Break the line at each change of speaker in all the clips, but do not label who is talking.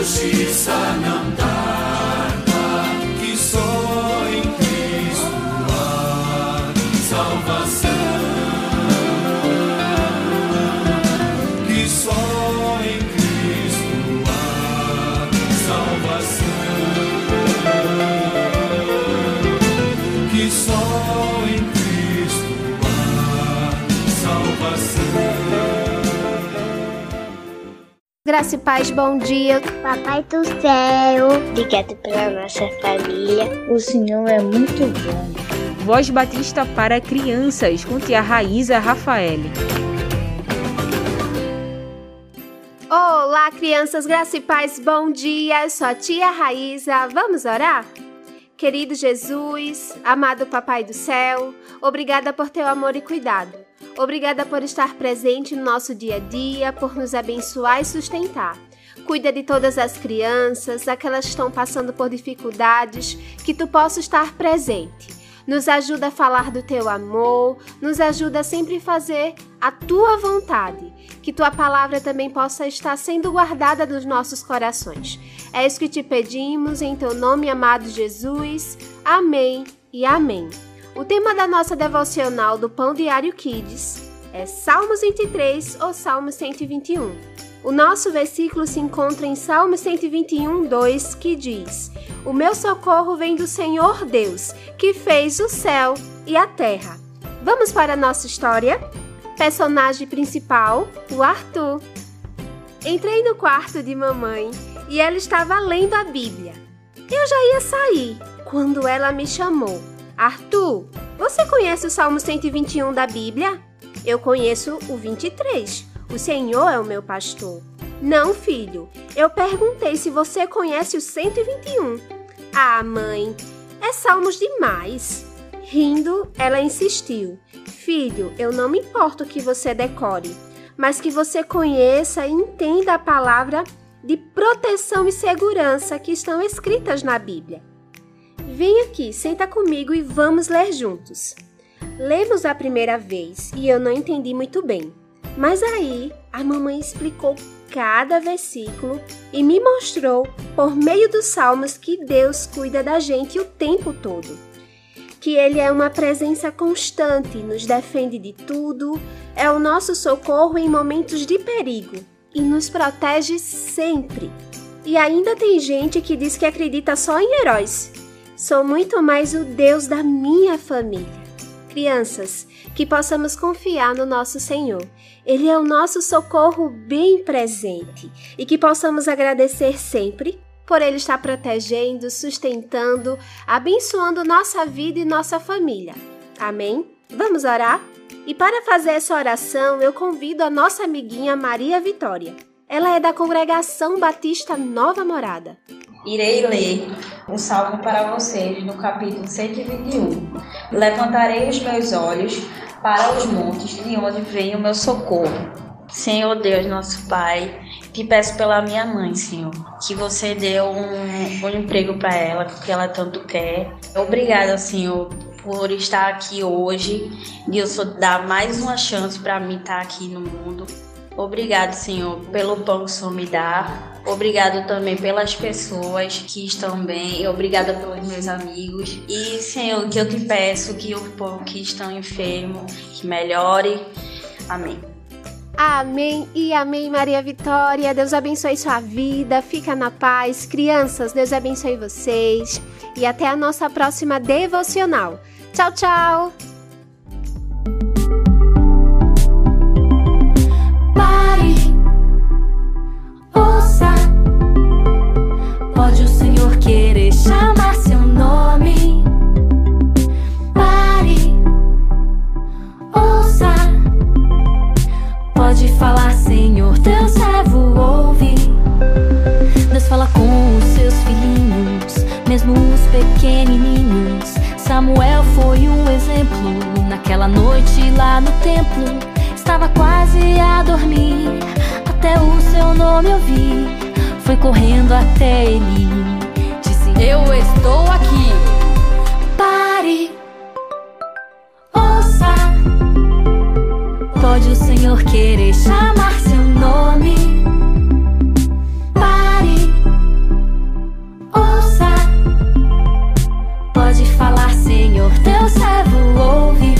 justiça não
Graça e paz, bom dia.
Papai do céu, obrigado pela nossa família.
O Senhor é muito bom.
Voz Batista para crianças com tia Raíza Rafael.
Olá, crianças, graça e paz, bom dia. Eu sou a tia Raíza. Vamos orar? Querido Jesus, amado Papai do céu, obrigada por teu amor e cuidado. Obrigada por estar presente no nosso dia a dia, por nos abençoar e sustentar. Cuida de todas as crianças, aquelas que estão passando por dificuldades, que tu possa estar presente. Nos ajuda a falar do teu amor, nos ajuda a sempre fazer a tua vontade, que tua palavra também possa estar sendo guardada nos nossos corações. É isso que te pedimos em teu nome, amado Jesus. Amém e amém. O tema da nossa devocional do Pão Diário Kids é Salmos 23 ou Salmos 121. O nosso versículo se encontra em Salmo 121, 2, que diz: O meu socorro vem do Senhor Deus, que fez o céu e a terra. Vamos para a nossa história? Personagem principal: o Arthur. Entrei no quarto de mamãe e ela estava lendo a Bíblia. Eu já ia sair quando ela me chamou. Arthur, você conhece o Salmo 121 da Bíblia? Eu conheço o 23. O Senhor é o meu pastor. Não, filho. Eu perguntei se você conhece o 121. Ah, mãe, é salmos demais. Rindo, ela insistiu. Filho, eu não me importo que você decore, mas que você conheça e entenda a palavra de proteção e segurança que estão escritas na Bíblia. Vem aqui, senta comigo e vamos ler juntos. Lemos a primeira vez e eu não entendi muito bem. Mas aí a mamãe explicou cada versículo e me mostrou, por meio dos salmos, que Deus cuida da gente o tempo todo. Que Ele é uma presença constante, nos defende de tudo, é o nosso socorro em momentos de perigo e nos protege sempre. E ainda tem gente que diz que acredita só em heróis. Sou muito mais o Deus da minha família. Crianças, que possamos confiar no nosso Senhor. Ele é o nosso socorro bem presente e que possamos agradecer sempre por Ele estar protegendo, sustentando, abençoando nossa vida e nossa família. Amém? Vamos orar? E para fazer essa oração, eu convido a nossa amiguinha Maria Vitória. Ela é da congregação Batista Nova Morada.
Irei ler o salmo para vocês no capítulo 121. Levantarei os meus olhos para os montes, de onde vem o meu socorro. Senhor Deus, nosso Pai, te peço pela minha mãe, Senhor, que você deu um, um emprego para ela, que ela tanto quer. Obrigada, Senhor, por estar aqui hoje, Deus dar mais uma chance para mim estar aqui no mundo. Obrigado, Senhor, pelo pão que o Senhor me dá. Obrigado também pelas pessoas que estão bem. Obrigada pelos meus amigos. E, Senhor, que eu te peço que o povo que estão enfermo, que melhore. Amém.
Amém e amém, Maria Vitória. Deus abençoe sua vida. Fica na paz. Crianças, Deus abençoe vocês. E até a nossa próxima devocional. Tchau, tchau.
Pode o Senhor querer chamar seu nome. Pare, ouça. Pode falar, Senhor, teu servo ouve. Deus fala com os seus filhinhos, mesmo os pequenininhos. Samuel foi um exemplo. Naquela noite lá no templo, estava quase a dormir. Até o seu nome ouvi, foi correndo até ele. Disse: Eu estou aqui. Pare, ouça. Pode o Senhor querer chamar seu nome. Pare, ouça. Pode falar, Senhor, teu servo ouve.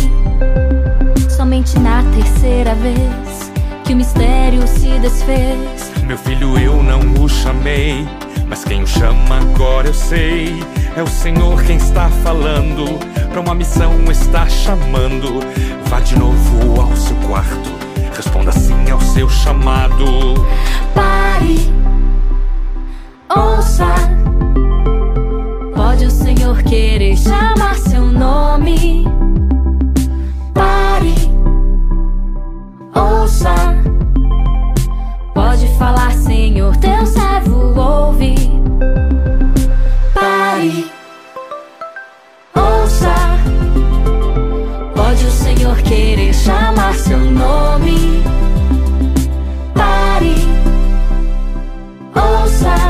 Somente na terceira vez que o mistério se desfez.
Meu filho, eu não o chamei, mas quem o chama agora eu sei. É o Senhor quem está falando, para uma missão está chamando. Vá de novo ao seu quarto, responda sim ao seu chamado.
Pare, ouça. Pode o Senhor querer chamar seu nome. Pare, ouça. Pode falar, Senhor, teu servo ouve. Pare, ouça. Pode o Senhor querer chamar seu nome. Pare, ouça.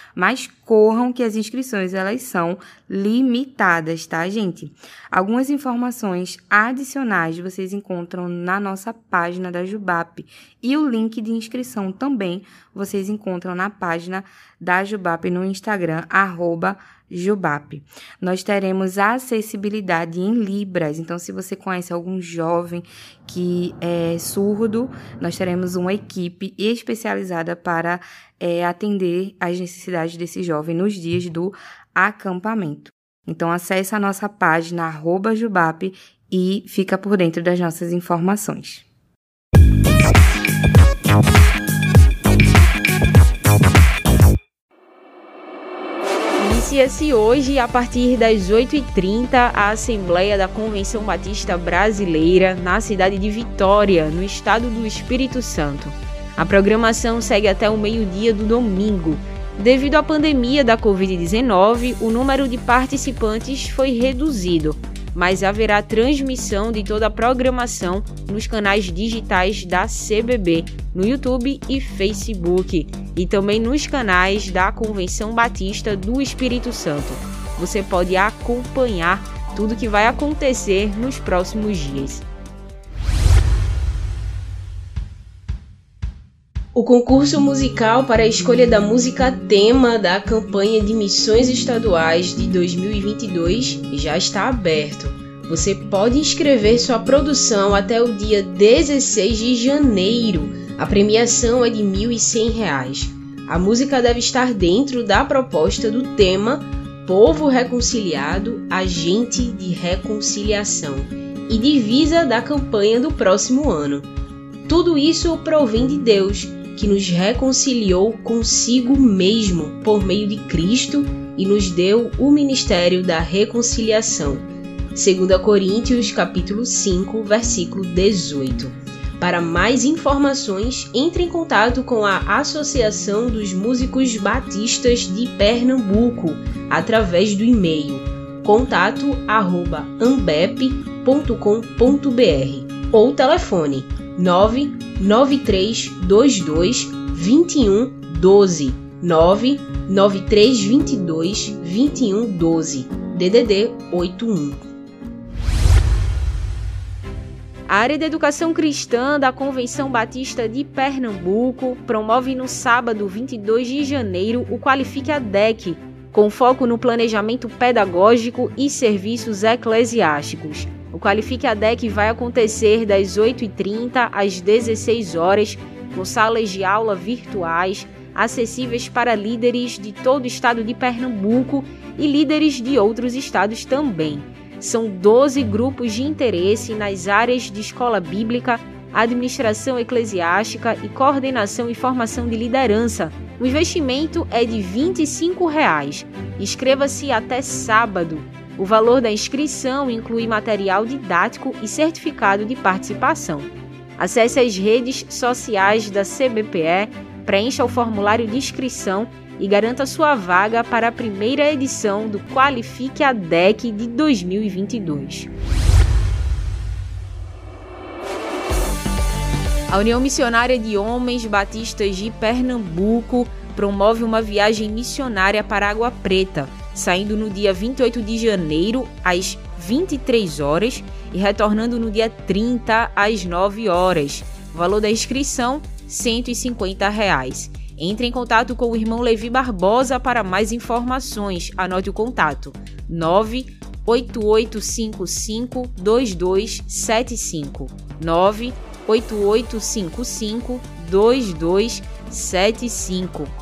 Mas corram que as inscrições elas são limitadas, tá, gente? Algumas informações adicionais vocês encontram na nossa página da Jubap e o link de inscrição também vocês encontram na página da Jubap no Instagram arroba Jubap. Nós teremos acessibilidade em Libras, então se você conhece algum jovem que é surdo, nós teremos uma equipe especializada para é, atender às necessidades desse jovem nos dias do acampamento. Então acesse a nossa página arroba Jubap e fica por dentro das nossas informações. Inicia-se hoje, a partir das 8h30, a Assembleia da Convenção Batista Brasileira na cidade de Vitória, no estado do Espírito Santo. A programação segue até o meio-dia do domingo. Devido à pandemia da Covid-19, o número de participantes foi reduzido, mas haverá transmissão de toda a programação nos canais digitais da CBB, no YouTube e Facebook, e também nos canais da Convenção Batista do Espírito Santo. Você pode acompanhar tudo que vai acontecer nos próximos dias. O concurso musical para a escolha da música tema da campanha de missões estaduais de 2022 já está aberto. Você pode inscrever sua produção até o dia 16 de janeiro. A premiação é de R$ 1.100. A música deve estar dentro da proposta do tema Povo Reconciliado, Agente de Reconciliação e divisa da campanha do próximo ano. Tudo isso provém de Deus que nos reconciliou consigo mesmo por meio de Cristo e nos deu o ministério da reconciliação. 2 Coríntios capítulo 5, versículo 18. Para mais informações, entre em contato com a Associação dos Músicos Batistas de Pernambuco através do e-mail contato@ambep.com.br ou telefone 99322 2112 99322 2112 DDD 81 a área de educação cristã da Convenção Batista de Pernambuco promove no sábado 22 de janeiro o Qualifique a DEC, com foco no planejamento pedagógico e serviços eclesiásticos. O Qualifique a DEC vai acontecer das 8h30 às 16 horas, com salas de aula virtuais acessíveis para líderes de todo o estado de Pernambuco e líderes de outros estados também. São 12 grupos de interesse nas áreas de escola bíblica, administração eclesiástica e coordenação e formação de liderança. O investimento é de 25 reais. Inscreva-se até sábado. O valor da inscrição inclui material didático e certificado de participação. Acesse as redes sociais da CBPE, preencha o formulário de inscrição e garanta sua vaga para a primeira edição do Qualifique a DEC de 2022. A União Missionária de Homens Batistas de Pernambuco promove uma viagem missionária para Água Preta, saindo no dia 28 de janeiro às 23 horas e retornando no dia 30 às 9 horas. Valor da inscrição 150 reais. Entre em contato com o irmão Levi Barbosa para mais informações. Anote o contato: 98855 2275. 98855 2275.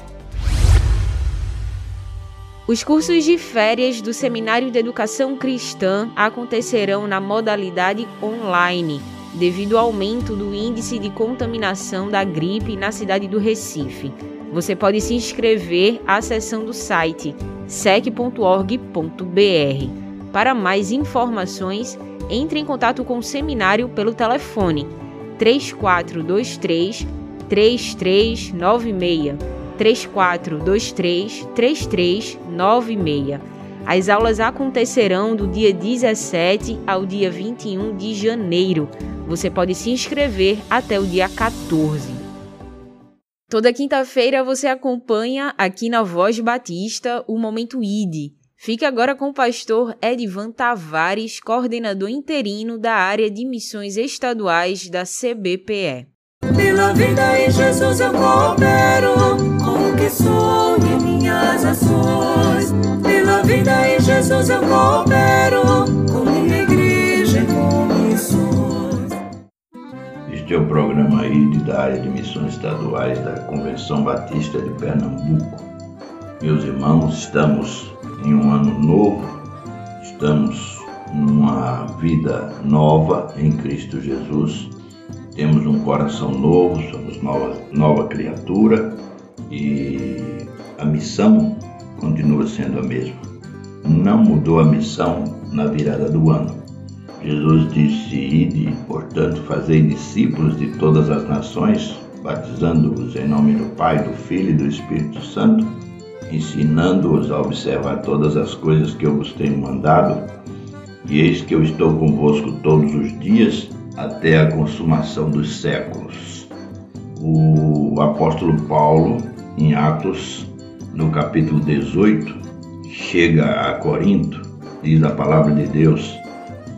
Os cursos de férias do Seminário de Educação Cristã acontecerão na modalidade online devido ao aumento do índice de contaminação da gripe na cidade do Recife. Você pode se inscrever acessando o site sec.org.br. Para mais informações, entre em contato com o seminário pelo telefone 3423 3396 3423 3396. As aulas acontecerão do dia 17 ao dia 21 de janeiro. Você pode se inscrever até o dia 14. Toda quinta-feira você acompanha aqui na Voz Batista o Momento ID. Fique agora com o pastor Edivan Tavares, coordenador interino da área de missões estaduais da CBPE.
Pela vida em Jesus eu coopero que sou e minhas ações. Pela vida em Jesus eu coopero com minha igreja e com missões.
Este é o programa ID da área de missões estaduais da Convenção Batista de Pernambuco. Meus irmãos, estamos em um ano novo, estamos numa vida nova em Cristo Jesus temos um coração novo, somos nova, nova criatura e a missão continua sendo a mesma. Não mudou a missão na virada do ano. Jesus disse: Ide, portanto, fazei discípulos de todas as nações, batizando-os em nome do Pai, do Filho e do Espírito Santo, ensinando-os a observar todas as coisas que eu vos tenho mandado. E eis que eu estou convosco todos os dias até a consumação dos séculos. O apóstolo Paulo, em Atos, no capítulo 18, chega a Corinto, diz a palavra de Deus.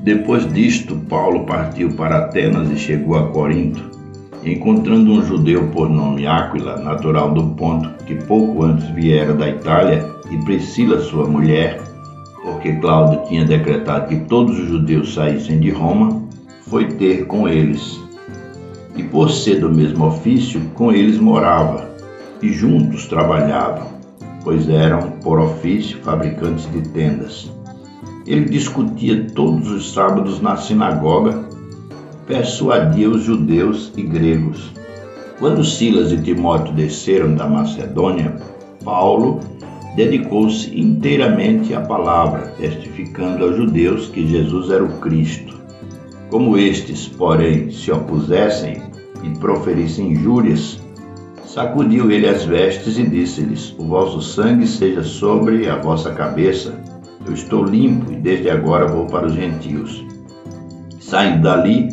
Depois disto, Paulo partiu para Atenas e chegou a Corinto. Encontrando um judeu por nome Áquila, natural do Ponto, que pouco antes viera da Itália, e Priscila, sua mulher, porque Cláudio tinha decretado que todos os judeus saíssem de Roma, foi ter com eles. E por ser do mesmo ofício, com eles morava, e juntos trabalhavam, pois eram, por ofício, fabricantes de tendas. Ele discutia todos os sábados na sinagoga, persuadia os judeus e gregos. Quando Silas e Timóteo desceram da Macedônia, Paulo dedicou-se inteiramente à palavra, testificando aos judeus que Jesus era o Cristo. Como estes, porém, se opusessem e proferissem injúrias, sacudiu ele as vestes e disse-lhes: O vosso sangue seja sobre a vossa cabeça. Eu estou limpo e desde agora vou para os gentios. Saindo dali,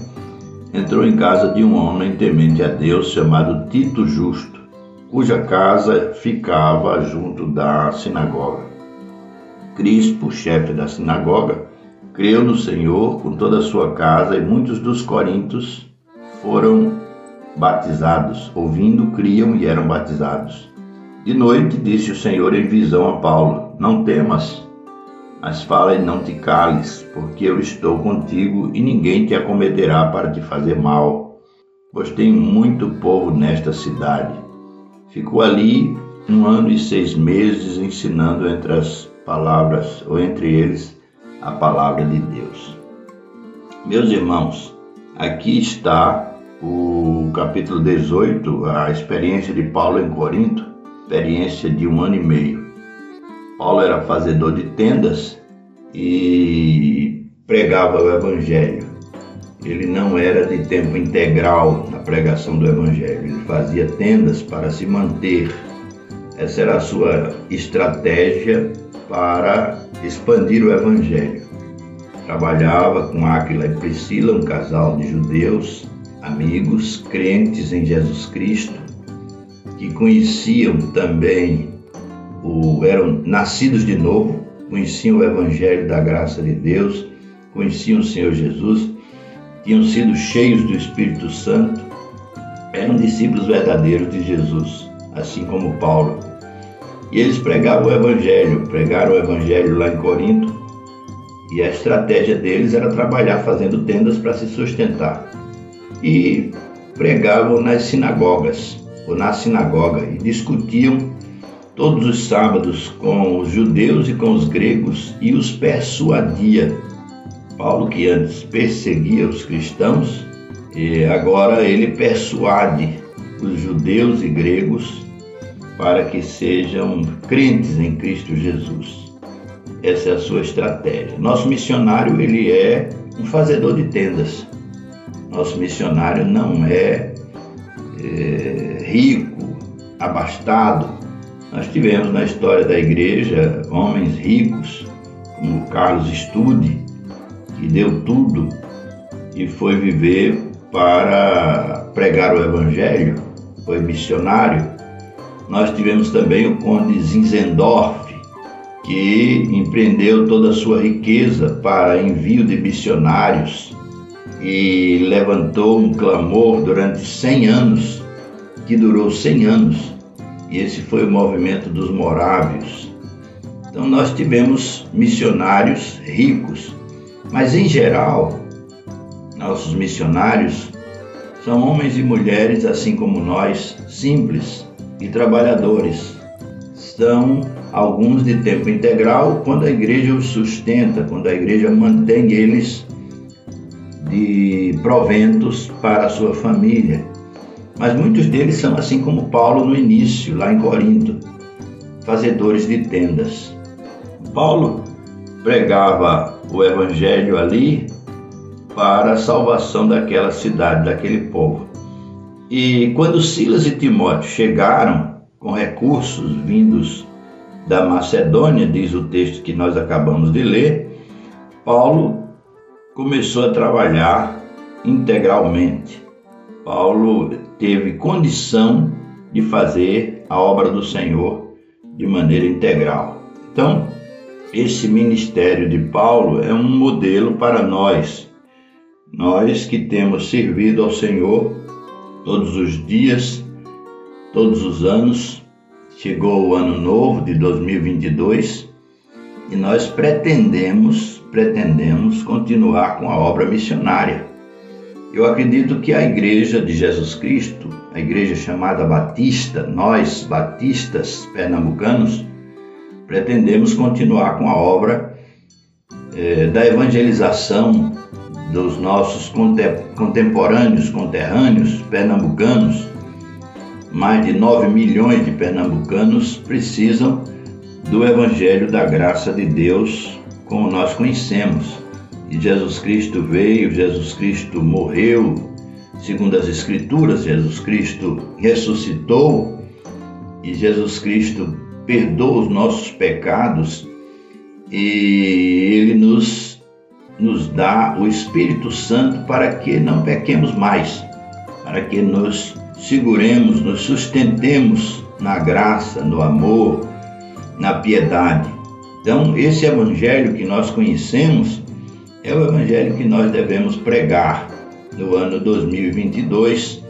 entrou em casa de um homem temente a Deus chamado Tito Justo, cuja casa ficava junto da sinagoga. Crispo, chefe da sinagoga, creu no Senhor com toda a sua casa e muitos dos coríntios foram batizados. Ouvindo, criam e eram batizados. De noite disse o Senhor em visão a Paulo: Não temas, mas fala e não te cales, porque eu estou contigo e ninguém te acometerá para te fazer mal, pois tem muito povo nesta cidade. Ficou ali um ano e seis meses ensinando entre as palavras, ou entre eles, a palavra de Deus. Meus irmãos, aqui está o capítulo 18, a experiência de Paulo em Corinto, experiência de um ano e meio. Paulo era fazedor de tendas e pregava o Evangelho. Ele não era de tempo integral na pregação do Evangelho, ele fazia tendas para se manter. Essa era a sua estratégia para expandir o Evangelho. Trabalhava com Áquila e Priscila, um casal de judeus, amigos, crentes em Jesus Cristo, que conheciam também, o, eram nascidos de novo, conheciam o Evangelho da graça de Deus, conheciam o Senhor Jesus, tinham sido cheios do Espírito Santo, eram discípulos verdadeiros de Jesus, assim como Paulo e eles pregavam o Evangelho, pregaram o Evangelho lá em Corinto, e a estratégia deles era trabalhar fazendo tendas para se sustentar. E pregavam nas sinagogas, ou na sinagoga, e discutiam todos os sábados com os judeus e com os gregos e os persuadia. Paulo, que antes perseguia os cristãos, e agora ele persuade os judeus e gregos para que sejam crentes em Cristo Jesus. Essa é a sua estratégia. Nosso missionário ele é um fazedor de tendas. Nosso missionário não é, é rico, abastado. Nós tivemos na história da igreja homens ricos, como Carlos Estude, que deu tudo e foi viver para pregar o Evangelho foi missionário, nós tivemos também o conde Zinzendorf, que empreendeu toda a sua riqueza para envio de missionários e levantou um clamor durante 100 anos, que durou 100 anos, e esse foi o movimento dos morávios. Então nós tivemos missionários ricos, mas em geral, nossos missionários são homens e mulheres, assim como nós, simples e trabalhadores. São alguns de tempo integral quando a igreja os sustenta, quando a igreja mantém eles de proventos para a sua família. Mas muitos deles são assim como Paulo no início, lá em Corinto, fazedores de tendas. Paulo pregava o evangelho ali para a salvação daquela cidade, daquele povo. E quando Silas e Timóteo chegaram com recursos vindos da Macedônia, diz o texto que nós acabamos de ler, Paulo começou a trabalhar integralmente. Paulo teve condição de fazer a obra do Senhor de maneira integral. Então, esse ministério de Paulo é um modelo para nós, nós que temos servido ao Senhor todos os dias, todos os anos. Chegou o ano novo de 2022 e nós pretendemos pretendemos continuar com a obra missionária. Eu acredito que a Igreja de Jesus Cristo, a igreja chamada Batista, nós batistas pernambucanos, pretendemos continuar com a obra eh, da evangelização dos nossos contemporâneos, conterrâneos pernambucanos. Mais de 9 milhões de pernambucanos precisam do Evangelho da graça de Deus como nós conhecemos. E Jesus Cristo veio, Jesus Cristo morreu, segundo as Escrituras, Jesus Cristo ressuscitou e Jesus Cristo perdoa os nossos pecados e Ele nos, nos dá o Espírito Santo para que não pequemos mais, para que nos seguremos, nos sustentemos na graça, no amor, na piedade. Então, esse evangelho que nós conhecemos é o evangelho que nós devemos pregar no ano 2022.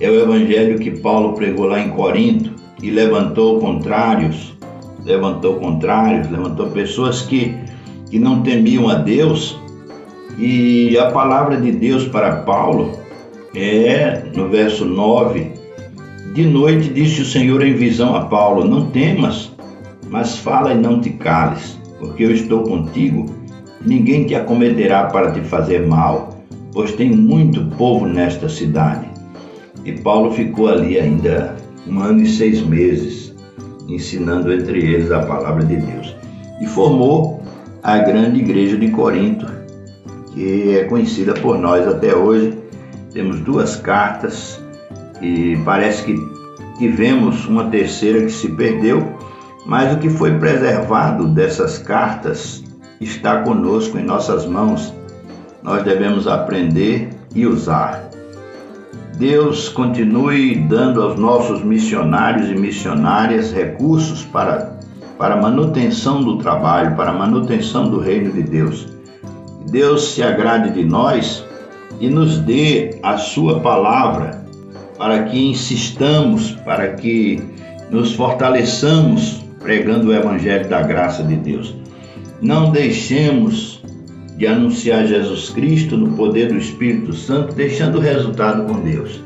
É o evangelho que Paulo pregou lá em Corinto e levantou contrários, levantou contrários, levantou pessoas que, que não temiam a Deus. E a palavra de Deus para Paulo é no verso 9: De noite disse o Senhor em visão a Paulo: Não temas, mas fala e não te cales, porque eu estou contigo, ninguém te acometerá para te fazer mal, pois tem muito povo nesta cidade. E Paulo ficou ali ainda um ano e seis meses, ensinando entre eles a palavra de Deus. E formou a grande igreja de Corinto, que é conhecida por nós até hoje. Temos duas cartas e parece que tivemos uma terceira que se perdeu, mas o que foi preservado dessas cartas está conosco em nossas mãos. Nós devemos aprender e usar. Deus continue dando aos nossos missionários e missionárias recursos para, para manutenção do trabalho, para manutenção do reino de Deus. Deus se agrade de nós e nos dê a sua palavra para que insistamos, para que nos fortaleçamos pregando o Evangelho da graça de Deus. Não deixemos de anunciar Jesus Cristo no poder do Espírito Santo, deixando o resultado com Deus.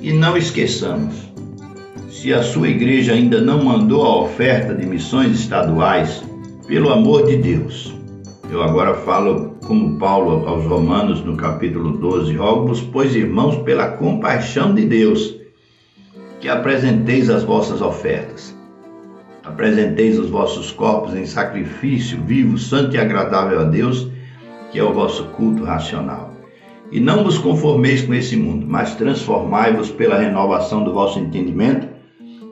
E não esqueçamos, se a sua igreja ainda não mandou a oferta de missões estaduais, pelo amor de Deus. Eu agora falo como Paulo aos Romanos no capítulo 12, rogo-vos, pois irmãos, pela compaixão de Deus, que apresenteis as vossas ofertas apresenteis os vossos corpos em sacrifício vivo, santo e agradável a Deus, que é o vosso culto racional. E não vos conformeis com esse mundo, mas transformai-vos pela renovação do vosso entendimento,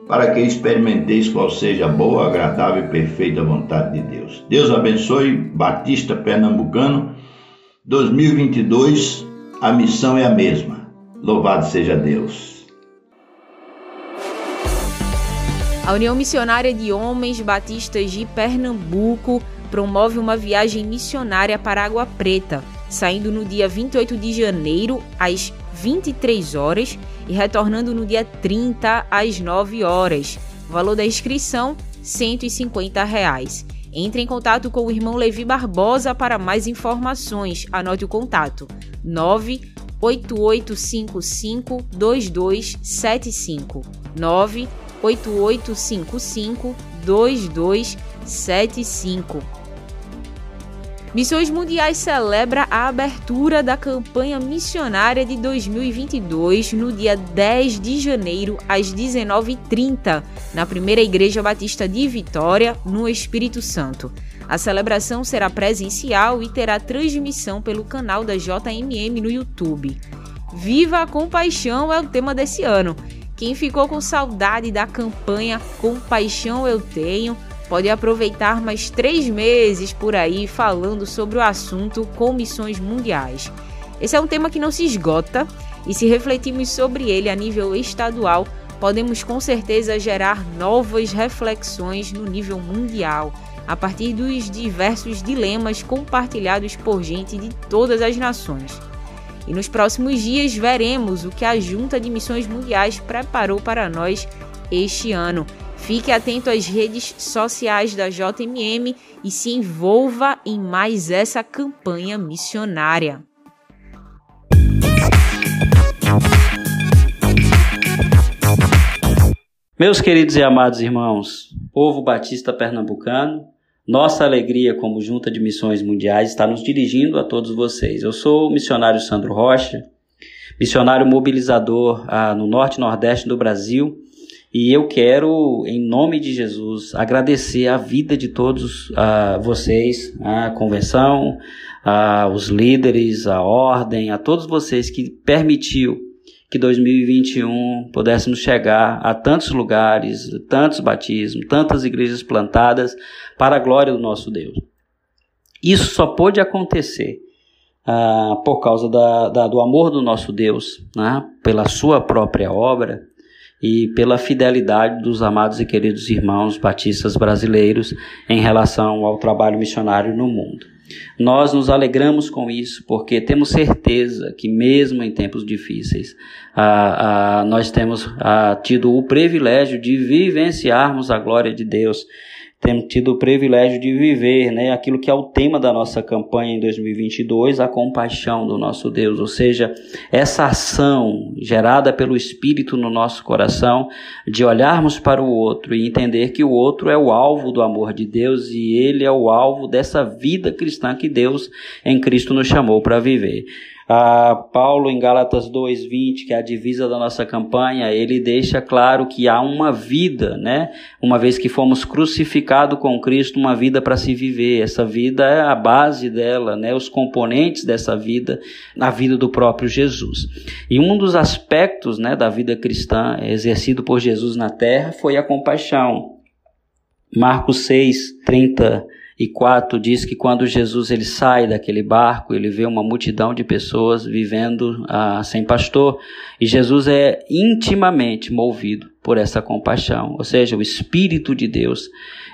para que experimenteis qual seja a boa, agradável e perfeita vontade de Deus. Deus abençoe Batista Pernambucano 2022. A missão é a mesma. Louvado seja Deus.
A União Missionária de Homens Batistas de Pernambuco promove uma viagem missionária para Água Preta, saindo no dia 28 de janeiro às 23 horas e retornando no dia 30 às 9 horas. Valor da inscrição 150 reais. Entre em contato com o irmão Levi Barbosa para mais informações. Anote o contato: 98855 2275. 98855 2275. Missões Mundiais celebra a abertura da campanha missionária de 2022 no dia 10 de janeiro às 19h30, na Primeira Igreja Batista de Vitória, no Espírito Santo. A celebração será presencial e terá transmissão pelo canal da JMM no YouTube. Viva a Compaixão é o tema desse ano. Quem ficou com saudade da campanha Compaixão Eu Tenho pode aproveitar mais três meses por aí falando sobre o assunto com missões mundiais. Esse é um tema que não se esgota e, se refletirmos sobre ele a nível estadual, podemos com certeza gerar novas reflexões no nível mundial, a partir dos diversos dilemas compartilhados por gente de todas as nações. E nos próximos dias veremos o que a Junta de Missões Mundiais preparou para nós este ano Fique atento às redes sociais da JMM e se envolva em mais essa campanha missionária.
Meus queridos e amados irmãos, povo batista pernambucano, nossa alegria como Junta de Missões Mundiais está nos dirigindo a todos vocês. Eu sou o missionário Sandro Rocha, missionário mobilizador ah, no norte e nordeste do Brasil e eu quero, em nome de Jesus, agradecer a vida de todos uh, vocês, a convenção, uh, os líderes, a ordem, a todos vocês que permitiu que 2021 pudéssemos chegar a tantos lugares, tantos batismos, tantas igrejas plantadas para a glória do nosso Deus. Isso só pôde acontecer uh, por causa da, da, do amor do nosso Deus, né? pela sua própria obra e pela fidelidade dos amados e queridos irmãos batistas brasileiros em relação ao trabalho missionário no mundo. Nós nos alegramos com isso porque temos certeza que, mesmo em tempos difíceis, ah, ah, nós temos ah, tido o privilégio de vivenciarmos a glória de Deus temos tido o privilégio de viver né, aquilo que é o tema da nossa campanha em 2022, a compaixão do nosso Deus, ou seja, essa ação gerada pelo Espírito no nosso coração de olharmos para o outro e entender que o outro é o alvo do amor de Deus e ele é o alvo dessa vida cristã que Deus em Cristo nos chamou para viver. Ah, Paulo, em Gálatas 2,20, que é a divisa da nossa campanha, ele deixa claro que há uma vida, né? Uma vez que fomos crucificados com Cristo, uma vida para se viver. Essa vida é a base dela, né? Os componentes dessa vida, na vida do próprio Jesus. E um dos aspectos, né, da vida cristã exercido por Jesus na terra foi a compaixão. Marcos 6, 30 e 4 diz que quando Jesus ele sai daquele barco, ele vê uma multidão de pessoas vivendo ah, sem pastor, e Jesus é intimamente movido por essa compaixão, ou seja, o Espírito de Deus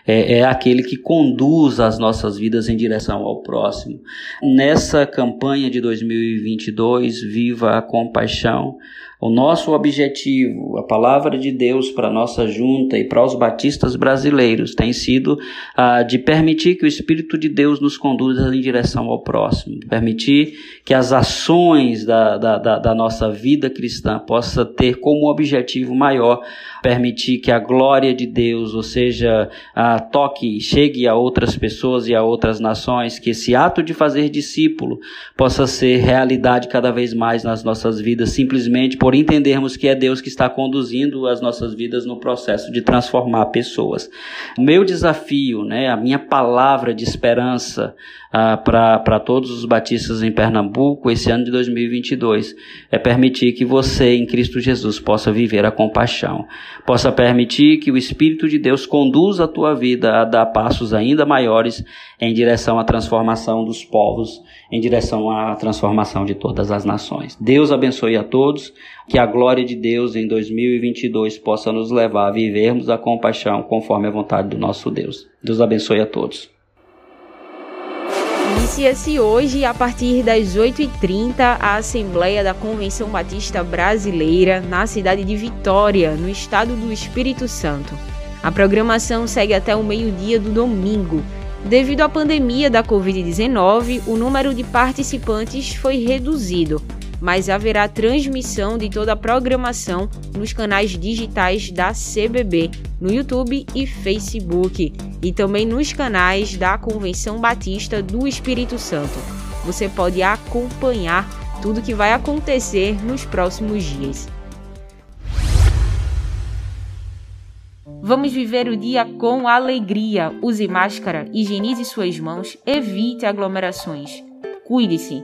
é, é aquele que conduz as nossas vidas em direção ao próximo. Nessa campanha de 2022, viva a compaixão. O nosso objetivo, a palavra de Deus para nossa junta e para os batistas brasileiros tem sido ah, de permitir que o Espírito de Deus nos conduza em direção ao próximo, permitir que as ações da, da, da, da nossa vida cristã possa ter como objetivo maior permitir que a glória de Deus, ou seja, a toque, chegue a outras pessoas e a outras nações, que esse ato de fazer discípulo possa ser realidade cada vez mais nas nossas vidas, simplesmente por entendermos que é Deus que está conduzindo as nossas vidas no processo de transformar pessoas. O meu desafio, né, a minha palavra de esperança ah, para todos os batistas em Pernambuco esse ano de 2022 é permitir que você, em Cristo Jesus, possa viver a compaixão possa permitir que o Espírito de Deus conduza a tua vida a dar passos ainda maiores em direção à transformação dos povos, em direção à transformação de todas as nações. Deus abençoe a todos. Que a glória de Deus em 2022 possa nos levar a vivermos a compaixão conforme a vontade do nosso Deus. Deus abençoe a todos.
Inicia-se hoje, a partir das 8h30, a Assembleia da Convenção Batista Brasileira na cidade de Vitória, no estado do Espírito Santo. A programação segue até o meio-dia do domingo. Devido à pandemia da Covid-19, o número de participantes foi reduzido, mas haverá transmissão de toda a programação nos canais digitais da CBB, no YouTube e Facebook, e também nos canais da Convenção Batista do Espírito Santo. Você pode acompanhar tudo que vai acontecer nos próximos dias. Vamos viver o dia com alegria. Use máscara, higienize suas mãos, evite aglomerações. Cuide-se